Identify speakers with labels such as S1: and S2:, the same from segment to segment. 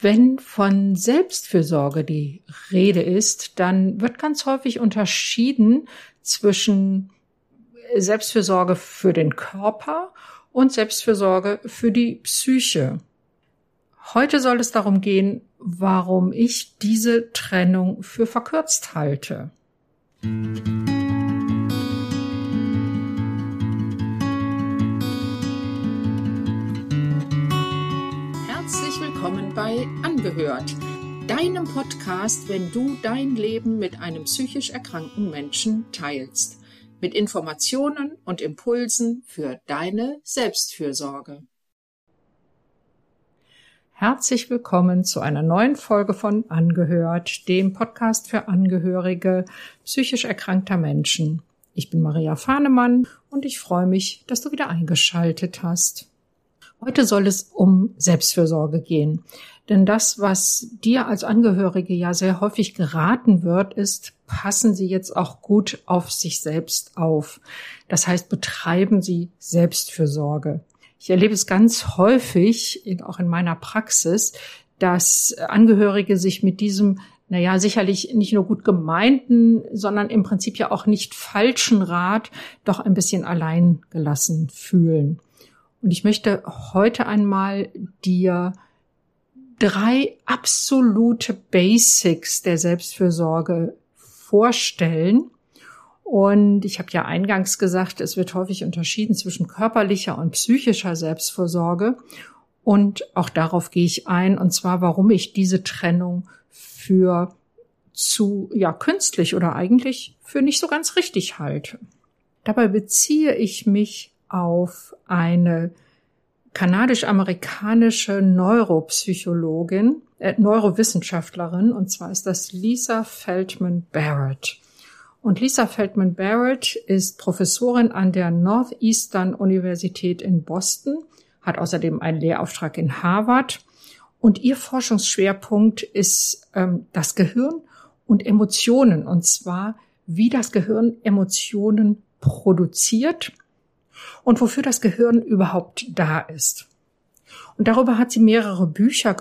S1: Wenn von Selbstfürsorge die Rede ist, dann wird ganz häufig unterschieden zwischen Selbstfürsorge für den Körper und Selbstfürsorge für die Psyche. Heute soll es darum gehen, warum ich diese Trennung für verkürzt halte. Herzlich bei Angehört, deinem Podcast, wenn du dein Leben mit einem psychisch erkrankten Menschen teilst mit Informationen und Impulsen für deine Selbstfürsorge. Herzlich willkommen zu einer neuen Folge von Angehört, dem Podcast für Angehörige psychisch erkrankter Menschen. Ich bin Maria Fahnemann und ich freue mich, dass du wieder eingeschaltet hast. Heute soll es um Selbstfürsorge gehen. Denn das, was dir als Angehörige ja sehr häufig geraten wird, ist, passen Sie jetzt auch gut auf sich selbst auf. Das heißt, betreiben Sie Selbstfürsorge. Ich erlebe es ganz häufig, auch in meiner Praxis, dass Angehörige sich mit diesem, naja, sicherlich nicht nur gut gemeinten, sondern im Prinzip ja auch nicht falschen Rat doch ein bisschen allein gelassen fühlen. Und ich möchte heute einmal dir drei absolute Basics der Selbstfürsorge vorstellen. Und ich habe ja eingangs gesagt, es wird häufig unterschieden zwischen körperlicher und psychischer Selbstfürsorge. Und auch darauf gehe ich ein, und zwar, warum ich diese Trennung für zu, ja, künstlich oder eigentlich für nicht so ganz richtig halte. Dabei beziehe ich mich auf eine kanadisch-amerikanische Neuropsychologin, äh, Neurowissenschaftlerin, und zwar ist das Lisa Feldman Barrett. Und Lisa Feldman Barrett ist Professorin an der Northeastern Universität in Boston, hat außerdem einen Lehrauftrag in Harvard und ihr Forschungsschwerpunkt ist ähm, das Gehirn und Emotionen, und zwar wie das Gehirn Emotionen produziert und wofür das Gehirn überhaupt da ist. Und darüber hat sie mehrere Bücher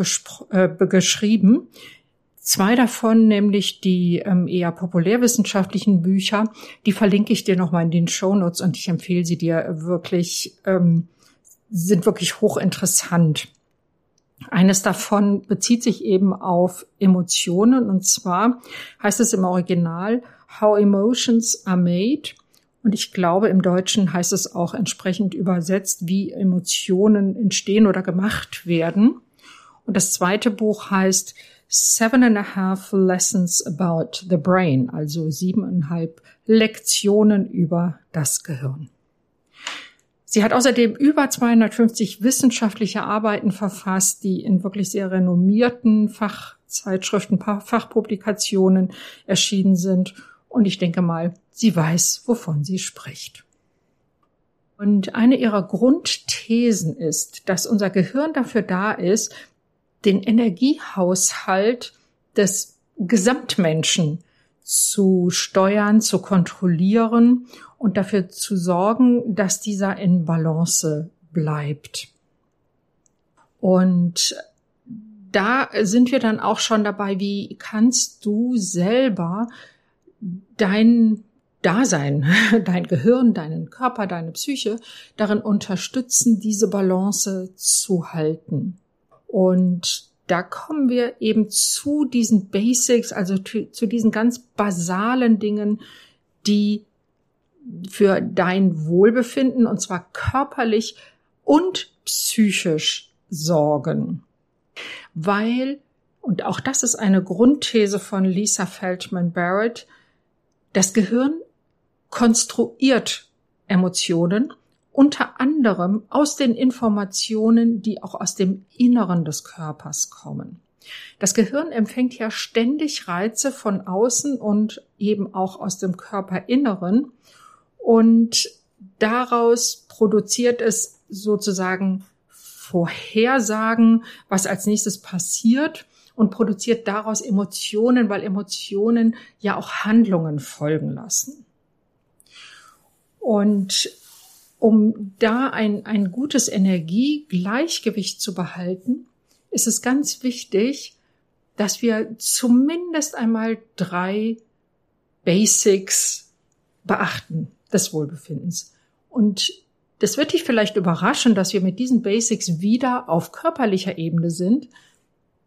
S1: äh, geschrieben. Zwei davon, nämlich die ähm, eher populärwissenschaftlichen Bücher, die verlinke ich dir nochmal in den Show Notes und ich empfehle sie dir wirklich, ähm, sind wirklich hochinteressant. Eines davon bezieht sich eben auf Emotionen und zwar heißt es im Original How Emotions Are Made und ich glaube, im Deutschen heißt es auch entsprechend übersetzt, wie Emotionen entstehen oder gemacht werden. Und das zweite Buch heißt Seven and a Half Lessons About the Brain, also siebeneinhalb Lektionen über das Gehirn. Sie hat außerdem über 250 wissenschaftliche Arbeiten verfasst, die in wirklich sehr renommierten Fachzeitschriften, Fachpublikationen erschienen sind und ich denke mal, sie weiß, wovon sie spricht. Und eine ihrer Grundthesen ist, dass unser Gehirn dafür da ist, den Energiehaushalt des Gesamtmenschen zu steuern, zu kontrollieren und dafür zu sorgen, dass dieser in Balance bleibt. Und da sind wir dann auch schon dabei, wie kannst du selber dein Dasein, dein Gehirn, deinen Körper, deine Psyche darin unterstützen, diese Balance zu halten. Und da kommen wir eben zu diesen Basics, also zu diesen ganz basalen Dingen, die für dein Wohlbefinden und zwar körperlich und psychisch sorgen. Weil, und auch das ist eine Grundthese von Lisa Feldman Barrett, das Gehirn konstruiert Emotionen unter anderem aus den Informationen, die auch aus dem Inneren des Körpers kommen. Das Gehirn empfängt ja ständig Reize von außen und eben auch aus dem Körperinneren und daraus produziert es sozusagen Vorhersagen, was als nächstes passiert und produziert daraus Emotionen, weil Emotionen ja auch Handlungen folgen lassen. Und um da ein, ein gutes Energiegleichgewicht zu behalten, ist es ganz wichtig, dass wir zumindest einmal drei Basics beachten des Wohlbefindens. Und das wird dich vielleicht überraschen, dass wir mit diesen Basics wieder auf körperlicher Ebene sind.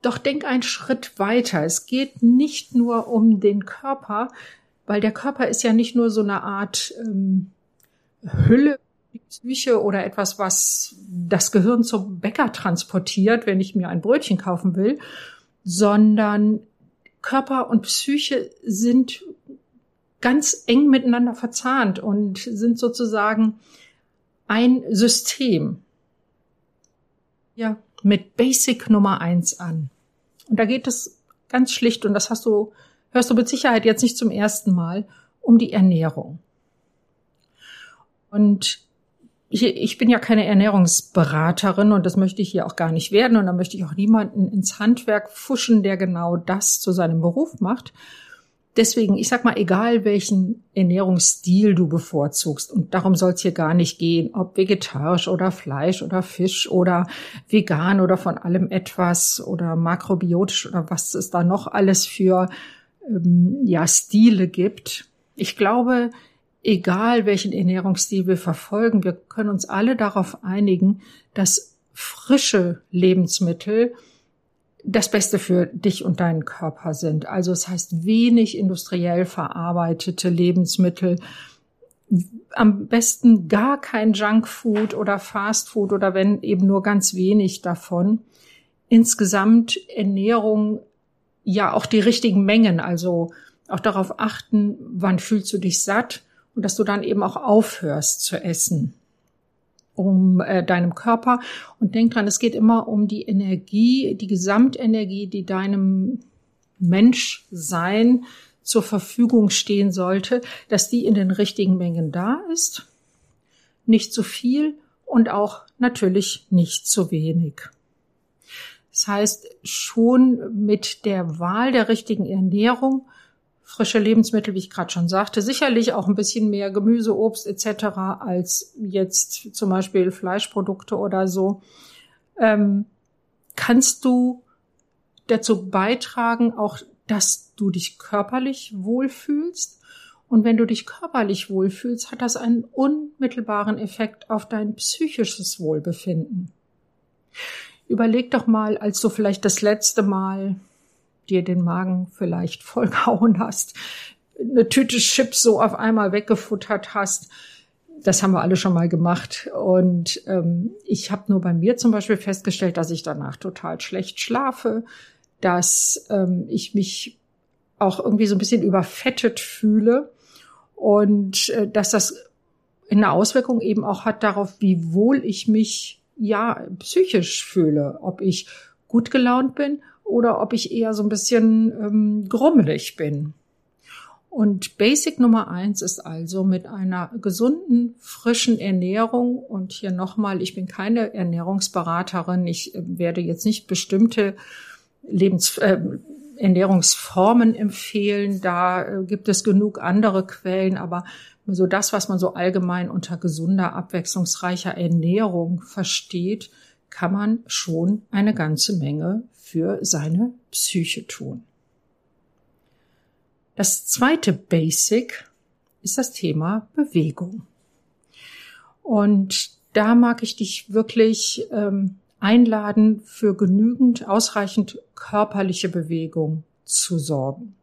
S1: Doch denk einen Schritt weiter. Es geht nicht nur um den Körper, weil der Körper ist ja nicht nur so eine Art ähm, Hülle, Psyche oder etwas, was das Gehirn zum Bäcker transportiert, wenn ich mir ein Brötchen kaufen will, sondern Körper und Psyche sind ganz eng miteinander verzahnt und sind sozusagen ein System. Ja, mit Basic Nummer eins an. Und da geht es ganz schlicht, und das hast du, hörst du mit Sicherheit jetzt nicht zum ersten Mal, um die Ernährung. Und ich, ich bin ja keine Ernährungsberaterin und das möchte ich hier auch gar nicht werden. Und da möchte ich auch niemanden ins Handwerk fuschen, der genau das zu seinem Beruf macht. Deswegen, ich sag mal, egal welchen Ernährungsstil du bevorzugst, und darum soll es hier gar nicht gehen, ob vegetarisch oder Fleisch oder Fisch oder vegan oder von allem etwas oder makrobiotisch oder was es da noch alles für ähm, ja, Stile gibt. Ich glaube, egal welchen Ernährungsstil wir verfolgen, wir können uns alle darauf einigen, dass frische Lebensmittel das Beste für dich und deinen Körper sind. Also es heißt wenig industriell verarbeitete Lebensmittel, am besten gar kein Junkfood oder Fastfood oder wenn eben nur ganz wenig davon. Insgesamt Ernährung ja auch die richtigen Mengen, also auch darauf achten, wann fühlst du dich satt und dass du dann eben auch aufhörst zu essen um äh, deinem Körper und denk dran, es geht immer um die Energie, die Gesamtenergie, die deinem Menschsein zur Verfügung stehen sollte, dass die in den richtigen Mengen da ist, nicht zu viel und auch natürlich nicht zu wenig. Das heißt, schon mit der Wahl der richtigen Ernährung frische Lebensmittel, wie ich gerade schon sagte, sicherlich auch ein bisschen mehr Gemüse, Obst etc. als jetzt zum Beispiel Fleischprodukte oder so, ähm, kannst du dazu beitragen, auch dass du dich körperlich wohlfühlst. Und wenn du dich körperlich wohlfühlst, hat das einen unmittelbaren Effekt auf dein psychisches Wohlbefinden. Überleg doch mal, als du vielleicht das letzte Mal dir den Magen vielleicht vollgehauen hast, eine Tüte Chips so auf einmal weggefuttert hast. Das haben wir alle schon mal gemacht. Und ähm, ich habe nur bei mir zum Beispiel festgestellt, dass ich danach total schlecht schlafe, dass ähm, ich mich auch irgendwie so ein bisschen überfettet fühle und äh, dass das eine Auswirkung eben auch hat darauf, wie wohl ich mich ja psychisch fühle, ob ich gut gelaunt bin oder ob ich eher so ein bisschen ähm, grummelig bin. Und Basic Nummer eins ist also mit einer gesunden, frischen Ernährung. Und hier nochmal, ich bin keine Ernährungsberaterin. Ich äh, werde jetzt nicht bestimmte Lebens, äh, Ernährungsformen empfehlen. Da äh, gibt es genug andere Quellen. Aber so das, was man so allgemein unter gesunder, abwechslungsreicher Ernährung versteht, kann man schon eine ganze Menge für seine Psyche tun. Das zweite Basic ist das Thema Bewegung. Und da mag ich dich wirklich ähm, einladen, für genügend, ausreichend körperliche Bewegung zu sorgen.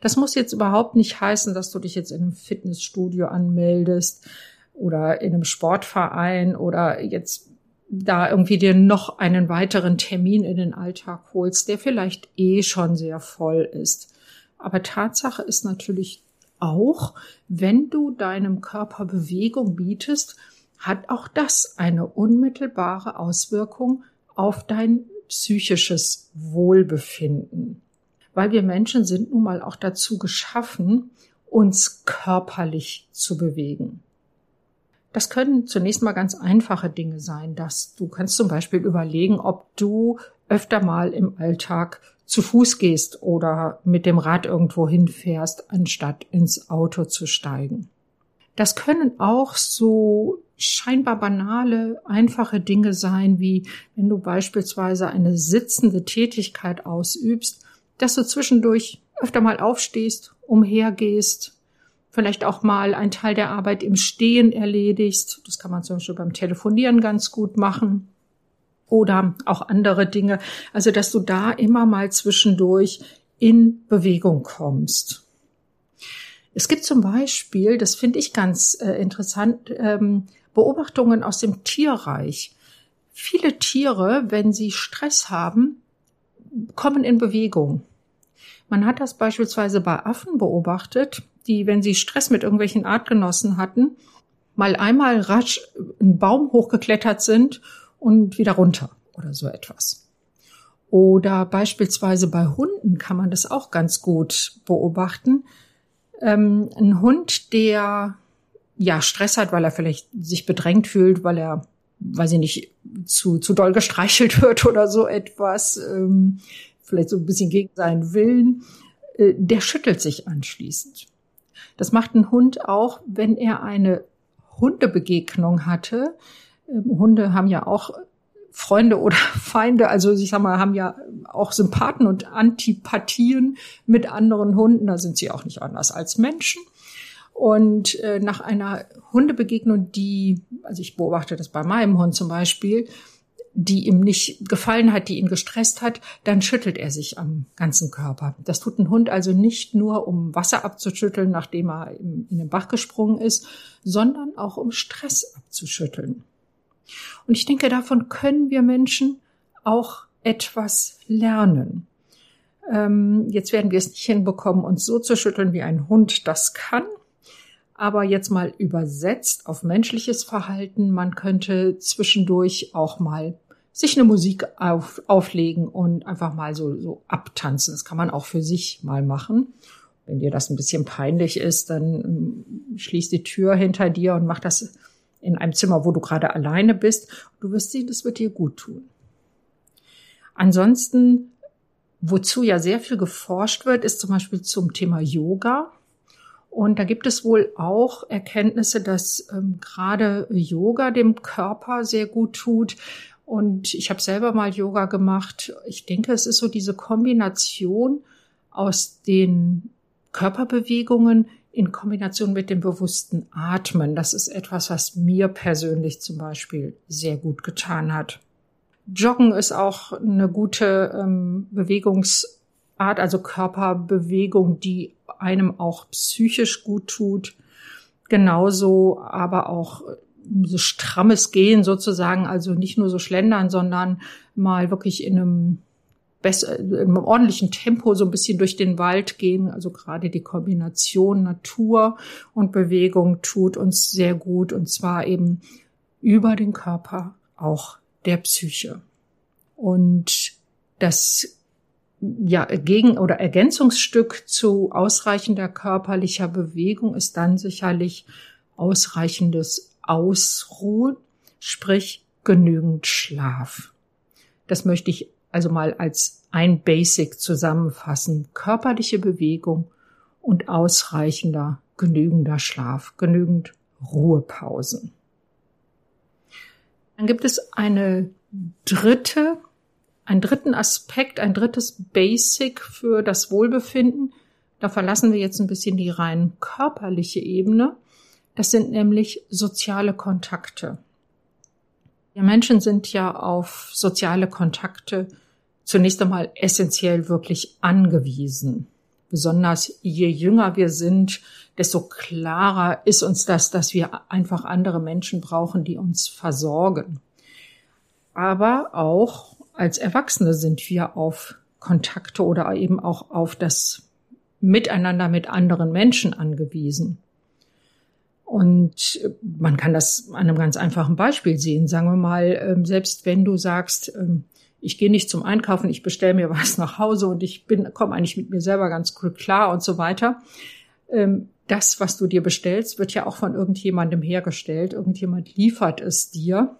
S1: Das muss jetzt überhaupt nicht heißen, dass du dich jetzt in einem Fitnessstudio anmeldest oder in einem Sportverein oder jetzt da irgendwie dir noch einen weiteren Termin in den Alltag holst, der vielleicht eh schon sehr voll ist. Aber Tatsache ist natürlich auch, wenn du deinem Körper Bewegung bietest, hat auch das eine unmittelbare Auswirkung auf dein psychisches Wohlbefinden. Weil wir Menschen sind nun mal auch dazu geschaffen, uns körperlich zu bewegen. Das können zunächst mal ganz einfache Dinge sein, dass du kannst zum Beispiel überlegen, ob du öfter mal im Alltag zu Fuß gehst oder mit dem Rad irgendwo hinfährst, anstatt ins Auto zu steigen. Das können auch so scheinbar banale, einfache Dinge sein, wie wenn du beispielsweise eine sitzende Tätigkeit ausübst, dass du zwischendurch öfter mal aufstehst, umhergehst, vielleicht auch mal einen Teil der Arbeit im Stehen erledigst. Das kann man zum Beispiel beim Telefonieren ganz gut machen. Oder auch andere Dinge. Also, dass du da immer mal zwischendurch in Bewegung kommst. Es gibt zum Beispiel, das finde ich ganz äh, interessant, ähm, Beobachtungen aus dem Tierreich. Viele Tiere, wenn sie Stress haben, kommen in Bewegung. Man hat das beispielsweise bei Affen beobachtet, die, wenn sie Stress mit irgendwelchen Artgenossen hatten, mal einmal rasch einen Baum hochgeklettert sind und wieder runter oder so etwas. Oder beispielsweise bei Hunden kann man das auch ganz gut beobachten. Ähm, ein Hund, der ja Stress hat, weil er vielleicht sich bedrängt fühlt, weil er, weiß ich nicht, zu, zu doll gestreichelt wird oder so etwas, ähm, vielleicht so ein bisschen gegen seinen Willen, äh, der schüttelt sich anschließend. Das macht ein Hund auch, wenn er eine Hundebegegnung hatte. Ähm, Hunde haben ja auch Freunde oder Feinde, also ich sag mal, haben ja auch Sympathen und Antipathien mit anderen Hunden. Da sind sie auch nicht anders als Menschen. Und äh, nach einer Hundebegegnung, die, also ich beobachte das bei meinem Hund zum Beispiel, die ihm nicht gefallen hat, die ihn gestresst hat, dann schüttelt er sich am ganzen Körper. Das tut ein Hund also nicht nur, um Wasser abzuschütteln, nachdem er in den Bach gesprungen ist, sondern auch um Stress abzuschütteln. Und ich denke, davon können wir Menschen auch etwas lernen. Ähm, jetzt werden wir es nicht hinbekommen, uns so zu schütteln, wie ein Hund das kann. Aber jetzt mal übersetzt auf menschliches Verhalten. Man könnte zwischendurch auch mal sich eine Musik auf, auflegen und einfach mal so, so abtanzen. Das kann man auch für sich mal machen. Wenn dir das ein bisschen peinlich ist, dann ähm, schließ die Tür hinter dir und mach das in einem Zimmer, wo du gerade alleine bist. Du wirst sehen, das wird dir gut tun. Ansonsten, wozu ja sehr viel geforscht wird, ist zum Beispiel zum Thema Yoga. Und da gibt es wohl auch Erkenntnisse, dass ähm, gerade Yoga dem Körper sehr gut tut. Und ich habe selber mal Yoga gemacht. Ich denke, es ist so diese Kombination aus den Körperbewegungen in Kombination mit dem bewussten Atmen. Das ist etwas, was mir persönlich zum Beispiel sehr gut getan hat. Joggen ist auch eine gute ähm, Bewegungsart, also Körperbewegung, die einem auch psychisch gut tut. Genauso aber auch so strammes Gehen sozusagen, also nicht nur so schlendern, sondern mal wirklich in einem besser, in einem ordentlichen Tempo so ein bisschen durch den Wald gehen. Also gerade die Kombination Natur und Bewegung tut uns sehr gut und zwar eben über den Körper auch der Psyche. Und das ja, Gegen- oder Ergänzungsstück zu ausreichender körperlicher Bewegung ist dann sicherlich ausreichendes Ausruhen, sprich genügend Schlaf. Das möchte ich also mal als ein Basic zusammenfassen. Körperliche Bewegung und ausreichender, genügender Schlaf, genügend Ruhepausen. Dann gibt es eine dritte einen dritten Aspekt, ein drittes Basic für das Wohlbefinden. Da verlassen wir jetzt ein bisschen die rein körperliche Ebene. Das sind nämlich soziale Kontakte. Wir Menschen sind ja auf soziale Kontakte zunächst einmal essentiell wirklich angewiesen. Besonders je jünger wir sind, desto klarer ist uns das, dass wir einfach andere Menschen brauchen, die uns versorgen. Aber auch als Erwachsene sind wir auf Kontakte oder eben auch auf das Miteinander mit anderen Menschen angewiesen. Und man kann das an einem ganz einfachen Beispiel sehen. Sagen wir mal, ähm, selbst wenn du sagst, ähm, ich gehe nicht zum Einkaufen, ich bestelle mir was nach Hause und ich bin, komme eigentlich mit mir selber ganz gut klar und so weiter. Ähm, das, was du dir bestellst, wird ja auch von irgendjemandem hergestellt. Irgendjemand liefert es dir.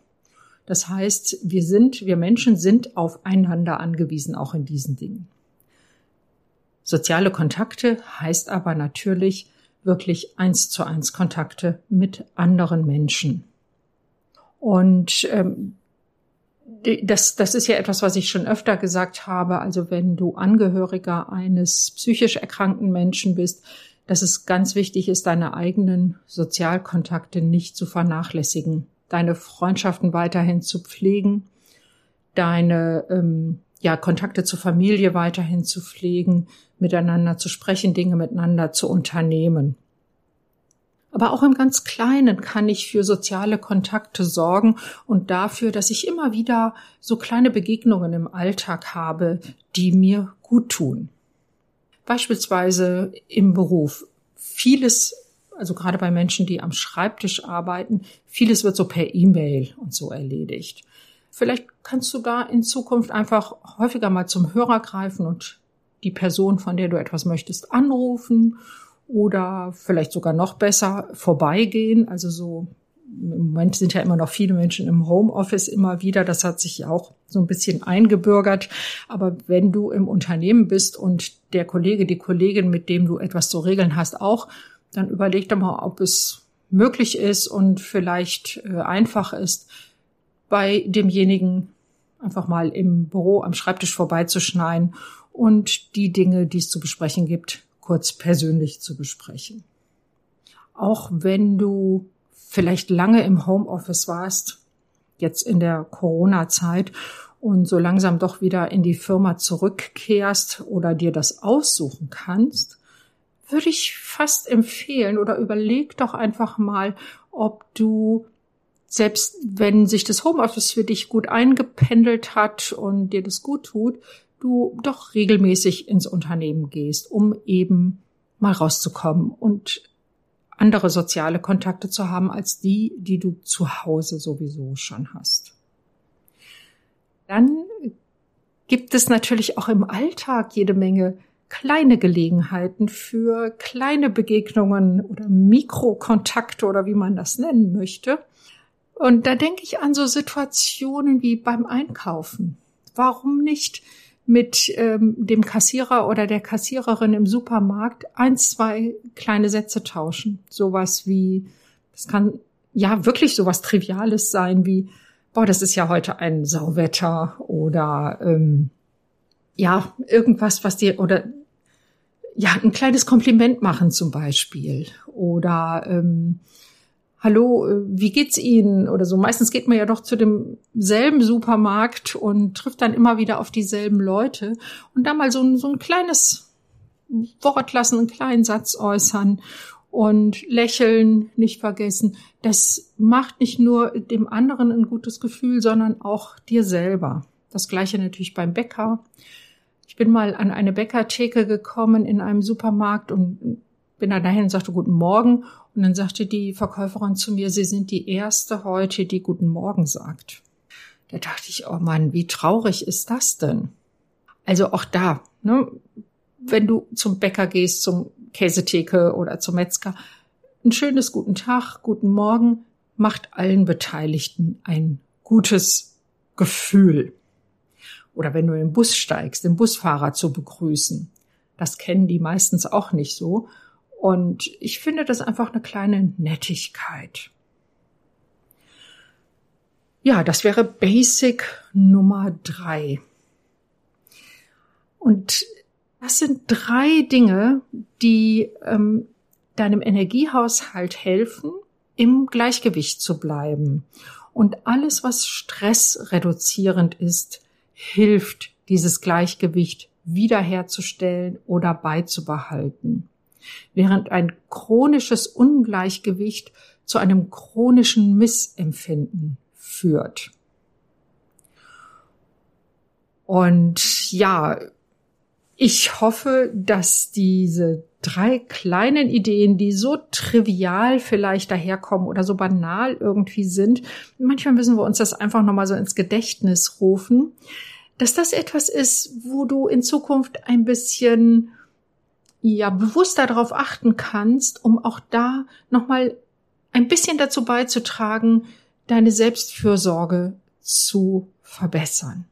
S1: Das heißt, wir sind, wir Menschen sind aufeinander angewiesen, auch in diesen Dingen. Soziale Kontakte heißt aber natürlich wirklich eins zu eins Kontakte mit anderen Menschen. Und ähm, das, das ist ja etwas, was ich schon öfter gesagt habe. Also wenn du Angehöriger eines psychisch erkrankten Menschen bist, dass es ganz wichtig ist, deine eigenen Sozialkontakte nicht zu vernachlässigen, deine Freundschaften weiterhin zu pflegen, deine ähm, ja, Kontakte zur Familie weiterhin zu pflegen, miteinander zu sprechen, Dinge miteinander zu unternehmen. Aber auch im ganz Kleinen kann ich für soziale Kontakte sorgen und dafür, dass ich immer wieder so kleine Begegnungen im Alltag habe, die mir gut tun. Beispielsweise im Beruf. Vieles, also gerade bei Menschen, die am Schreibtisch arbeiten, vieles wird so per E-Mail und so erledigt. Vielleicht kannst du da in Zukunft einfach häufiger mal zum Hörer greifen und die Person, von der du etwas möchtest, anrufen oder vielleicht sogar noch besser vorbeigehen. Also so im Moment sind ja immer noch viele Menschen im Homeoffice immer wieder. Das hat sich ja auch so ein bisschen eingebürgert. Aber wenn du im Unternehmen bist und der Kollege, die Kollegin, mit dem du etwas zu regeln hast, auch, dann überleg doch mal, ob es möglich ist und vielleicht äh, einfach ist, bei demjenigen einfach mal im Büro am Schreibtisch vorbeizuschneiden und die Dinge, die es zu besprechen gibt, kurz persönlich zu besprechen. Auch wenn du vielleicht lange im Homeoffice warst, jetzt in der Corona-Zeit und so langsam doch wieder in die Firma zurückkehrst oder dir das aussuchen kannst, würde ich fast empfehlen oder überleg doch einfach mal, ob du selbst wenn sich das Homeoffice für dich gut eingependelt hat und dir das gut tut, du doch regelmäßig ins Unternehmen gehst, um eben mal rauszukommen und andere soziale Kontakte zu haben als die, die du zu Hause sowieso schon hast. Dann gibt es natürlich auch im Alltag jede Menge kleine Gelegenheiten für kleine Begegnungen oder Mikrokontakte oder wie man das nennen möchte. Und da denke ich an so Situationen wie beim Einkaufen. Warum nicht mit ähm, dem Kassierer oder der Kassiererin im Supermarkt ein, zwei kleine Sätze tauschen. Sowas wie, das kann ja wirklich sowas Triviales sein wie, boah, das ist ja heute ein Sauwetter oder ähm, ja, irgendwas, was dir oder ja, ein kleines Kompliment machen zum Beispiel oder ähm, hallo, äh, wie geht's Ihnen oder so. Meistens geht man ja doch zu demselben Supermarkt und trifft dann immer wieder auf dieselben Leute und da mal so ein, so ein kleines Wort lassen, einen kleinen Satz äußern und lächeln nicht vergessen. Das macht nicht nur dem anderen ein gutes Gefühl, sondern auch dir selber. Das gleiche natürlich beim Bäcker. Ich bin mal an eine Bäckertheke gekommen in einem Supermarkt und bin dann dahin und sagte Guten Morgen. Und dann sagte die Verkäuferin zu mir, Sie sind die erste heute, die Guten Morgen sagt. Da dachte ich, oh Mann, wie traurig ist das denn? Also auch da, ne, wenn du zum Bäcker gehst, zum Käsetheke oder zum Metzger, ein schönes guten Tag, guten Morgen macht allen Beteiligten ein gutes Gefühl. Oder wenn du in den Bus steigst, den Busfahrer zu begrüßen. Das kennen die meistens auch nicht so. Und ich finde das einfach eine kleine Nettigkeit. Ja, das wäre Basic Nummer drei. Und das sind drei Dinge, die ähm, deinem Energiehaushalt helfen, im Gleichgewicht zu bleiben. Und alles, was stressreduzierend ist, hilft, dieses Gleichgewicht wiederherzustellen oder beizubehalten während ein chronisches Ungleichgewicht zu einem chronischen Missempfinden führt. Und ja, ich hoffe, dass diese drei kleinen Ideen, die so trivial vielleicht daherkommen oder so banal irgendwie sind, manchmal müssen wir uns das einfach nochmal so ins Gedächtnis rufen, dass das etwas ist, wo du in Zukunft ein bisschen ja bewusster darauf achten kannst, um auch da nochmal ein bisschen dazu beizutragen, deine Selbstfürsorge zu verbessern.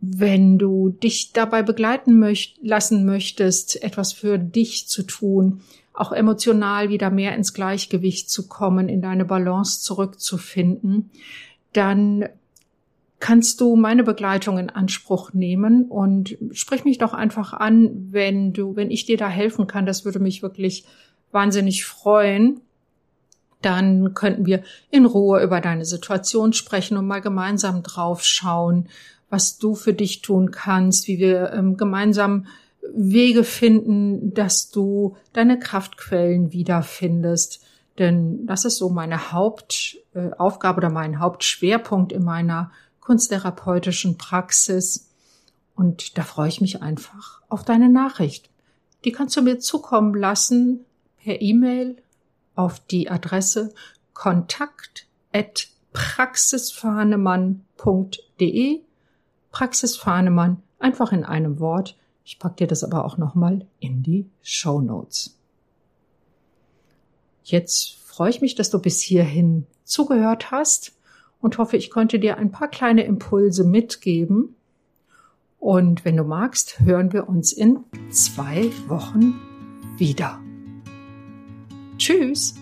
S1: wenn du dich dabei begleiten möcht lassen möchtest, etwas für dich zu tun, auch emotional wieder mehr ins Gleichgewicht zu kommen, in deine Balance zurückzufinden, dann kannst du meine Begleitung in Anspruch nehmen und sprich mich doch einfach an, wenn du, wenn ich dir da helfen kann. Das würde mich wirklich wahnsinnig freuen. Dann könnten wir in Ruhe über deine Situation sprechen und mal gemeinsam drauf schauen, was du für dich tun kannst, wie wir ähm, gemeinsam Wege finden, dass du deine Kraftquellen wiederfindest. Denn das ist so meine Hauptaufgabe oder mein Hauptschwerpunkt in meiner kunsttherapeutischen Praxis. Und da freue ich mich einfach auf deine Nachricht. Die kannst du mir zukommen lassen per E-Mail auf die Adresse kontakt@praxisfahnemann.de. Praxisfahnemann einfach in einem Wort. Ich packe dir das aber auch nochmal in die Show Notes. Jetzt freue ich mich, dass du bis hierhin zugehört hast und hoffe, ich konnte dir ein paar kleine Impulse mitgeben. Und wenn du magst, hören wir uns in zwei Wochen wieder. Tschüss!